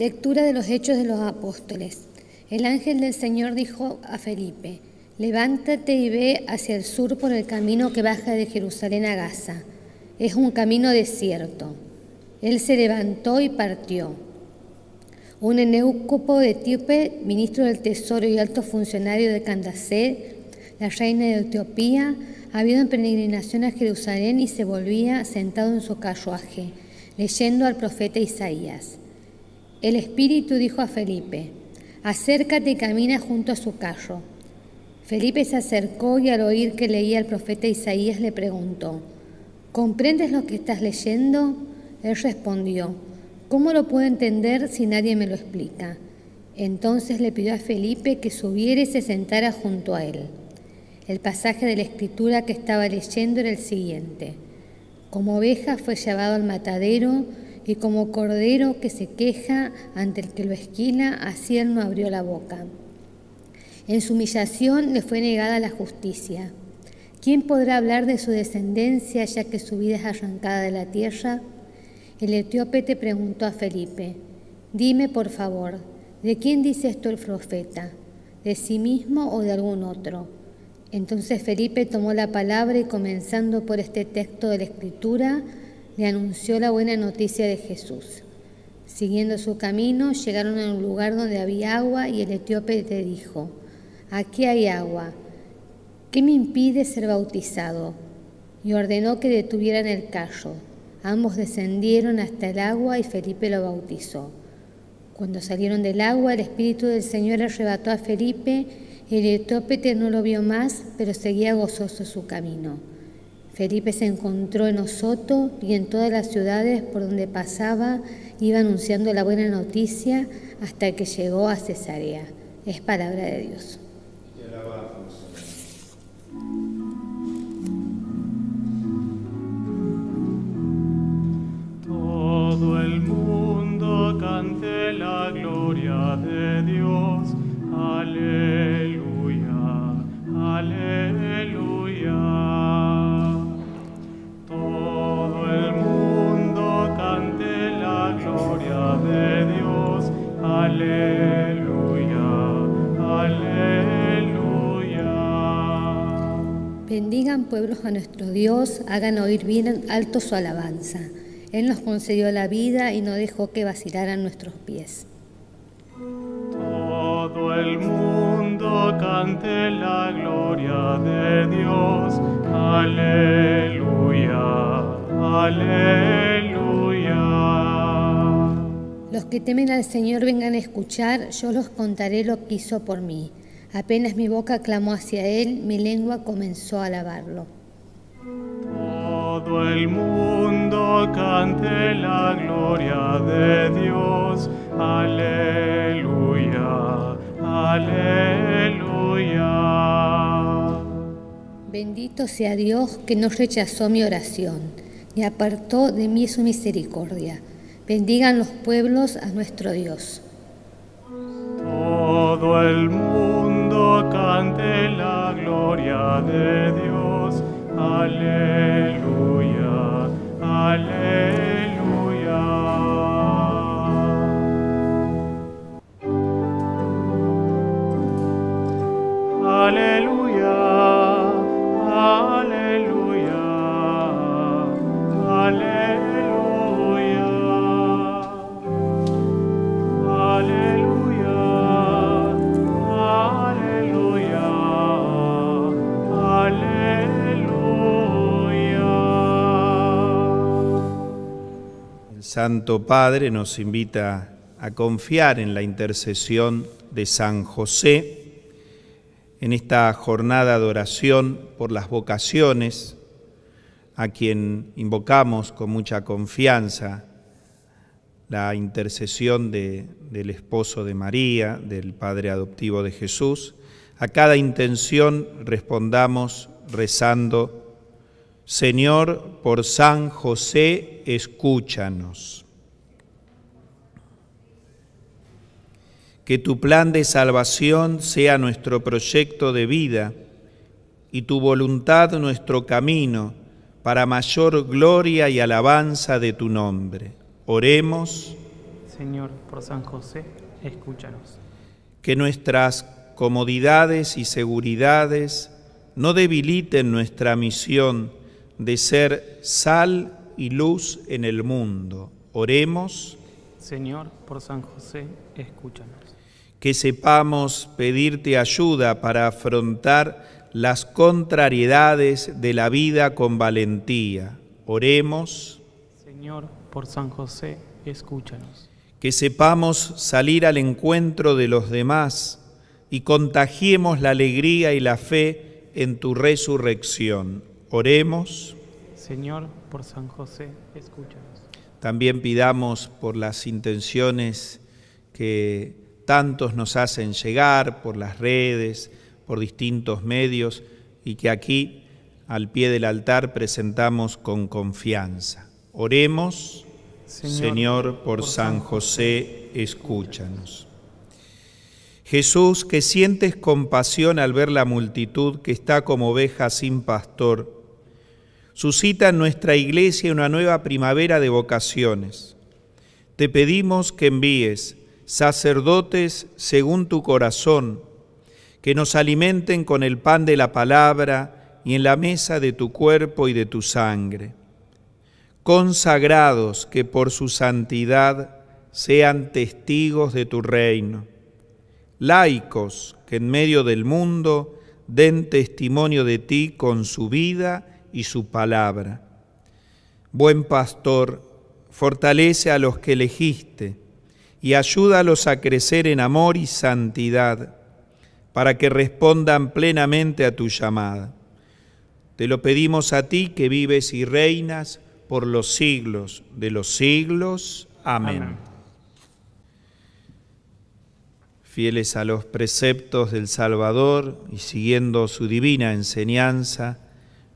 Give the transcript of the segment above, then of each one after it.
Lectura de los Hechos de los Apóstoles. El ángel del Señor dijo a Felipe, levántate y ve hacia el sur por el camino que baja de Jerusalén a Gaza. Es un camino desierto. Él se levantó y partió. Un de etíope, ministro del Tesoro y alto funcionario de Candace, la reina de Etiopía, había ido en peregrinación a Jerusalén y se volvía sentado en su carruaje, leyendo al profeta Isaías. El Espíritu dijo a Felipe, acércate y camina junto a su carro. Felipe se acercó y al oír que leía el profeta Isaías le preguntó, ¿comprendes lo que estás leyendo? Él respondió, ¿cómo lo puedo entender si nadie me lo explica? Entonces le pidió a Felipe que subiera y se sentara junto a él. El pasaje de la escritura que estaba leyendo era el siguiente. Como oveja fue llevado al matadero, y como cordero que se queja ante el que lo esquila, así no abrió la boca. En su humillación le fue negada la justicia. ¿Quién podrá hablar de su descendencia ya que su vida es arrancada de la tierra? El etíope te preguntó a Felipe, dime por favor, ¿de quién dice esto el profeta? ¿De sí mismo o de algún otro? Entonces Felipe tomó la palabra y comenzando por este texto de la Escritura, le anunció la buena noticia de Jesús. Siguiendo su camino, llegaron a un lugar donde había agua y el etíope le dijo, aquí hay agua, ¿qué me impide ser bautizado? Y ordenó que detuvieran el carro. Ambos descendieron hasta el agua y Felipe lo bautizó. Cuando salieron del agua, el Espíritu del Señor arrebató a Felipe, el etíope no lo vio más, pero seguía gozoso su camino. Felipe se encontró en Osoto y en todas las ciudades por donde pasaba iba anunciando la buena noticia hasta que llegó a Cesarea. Es palabra de Dios. Aleluya, aleluya. Bendigan pueblos a nuestro Dios, hagan oír bien alto su alabanza. Él nos concedió la vida y no dejó que vacilaran nuestros pies. Todo el mundo cante la gloria de Dios. Aleluya, aleluya. Los que temen al Señor vengan a escuchar, yo los contaré lo que hizo por mí. Apenas mi boca clamó hacia Él, mi lengua comenzó a alabarlo. Todo el mundo cante la gloria de Dios. Aleluya, aleluya. Bendito sea Dios que no rechazó mi oración, ni apartó de mí su misericordia Bendigan los pueblos a nuestro Dios. Todo el mundo cante la gloria de Dios. Aleluya, aleluya. Santo Padre nos invita a confiar en la intercesión de San José en esta jornada de oración por las vocaciones, a quien invocamos con mucha confianza la intercesión del esposo de María, del Padre adoptivo de Jesús. A cada intención respondamos rezando Señor, por San José, escúchanos. Que tu plan de salvación sea nuestro proyecto de vida y tu voluntad nuestro camino para mayor gloria y alabanza de tu nombre. Oremos. Señor, por San José, escúchanos. Que nuestras comodidades y seguridades no debiliten nuestra misión de ser sal y luz en el mundo. Oremos. Señor, por San José, escúchanos. Que sepamos pedirte ayuda para afrontar las contrariedades de la vida con valentía. Oremos. Señor, por San José, escúchanos. Que sepamos salir al encuentro de los demás y contagiemos la alegría y la fe en tu resurrección. Oremos. Señor, por San José, escúchanos. También pidamos por las intenciones que tantos nos hacen llegar, por las redes, por distintos medios, y que aquí, al pie del altar, presentamos con confianza. Oremos, Señor, Señor por, por San José, escúchanos. Jesús, que sientes compasión al ver la multitud que está como oveja sin pastor, suscita en nuestra iglesia una nueva primavera de vocaciones. Te pedimos que envíes sacerdotes según tu corazón, que nos alimenten con el pan de la palabra y en la mesa de tu cuerpo y de tu sangre. Consagrados que por su santidad sean testigos de tu reino. Laicos que en medio del mundo den testimonio de ti con su vida y su palabra. Buen pastor, fortalece a los que elegiste y ayúdalos a crecer en amor y santidad, para que respondan plenamente a tu llamada. Te lo pedimos a ti que vives y reinas por los siglos de los siglos. Amén. Amén. Fieles a los preceptos del Salvador y siguiendo su divina enseñanza,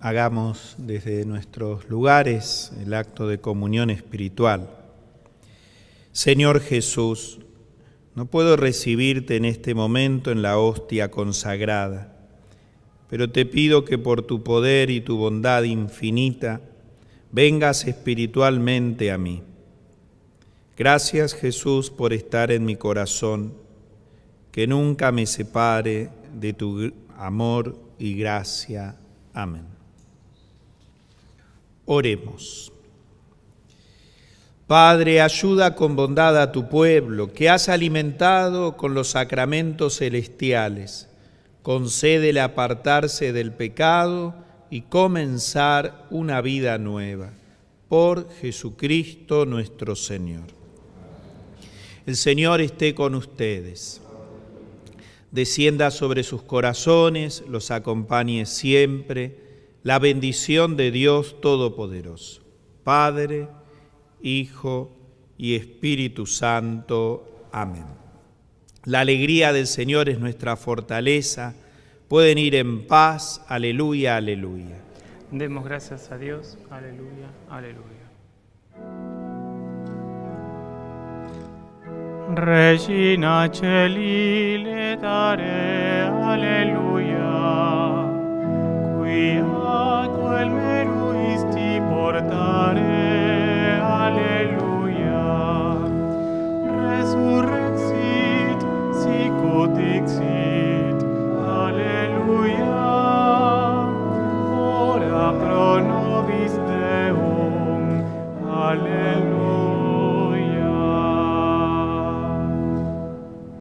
hagamos desde nuestros lugares el acto de comunión espiritual. Señor Jesús, no puedo recibirte en este momento en la hostia consagrada, pero te pido que por tu poder y tu bondad infinita vengas espiritualmente a mí. Gracias Jesús por estar en mi corazón, que nunca me separe de tu amor y gracia. Amén. Oremos. Padre, ayuda con bondad a tu pueblo, que has alimentado con los sacramentos celestiales. Concédele apartarse del pecado y comenzar una vida nueva. Por Jesucristo nuestro Señor. El Señor esté con ustedes. Descienda sobre sus corazones, los acompañe siempre la bendición de Dios Todopoderoso, Padre, Hijo y Espíritu Santo. Amén. La alegría del Señor es nuestra fortaleza. Pueden ir en paz. Aleluya, aleluya. Demos gracias a Dios. Aleluya, aleluya. Regina Celi le dare alleluia. Qui duelmeruisti portare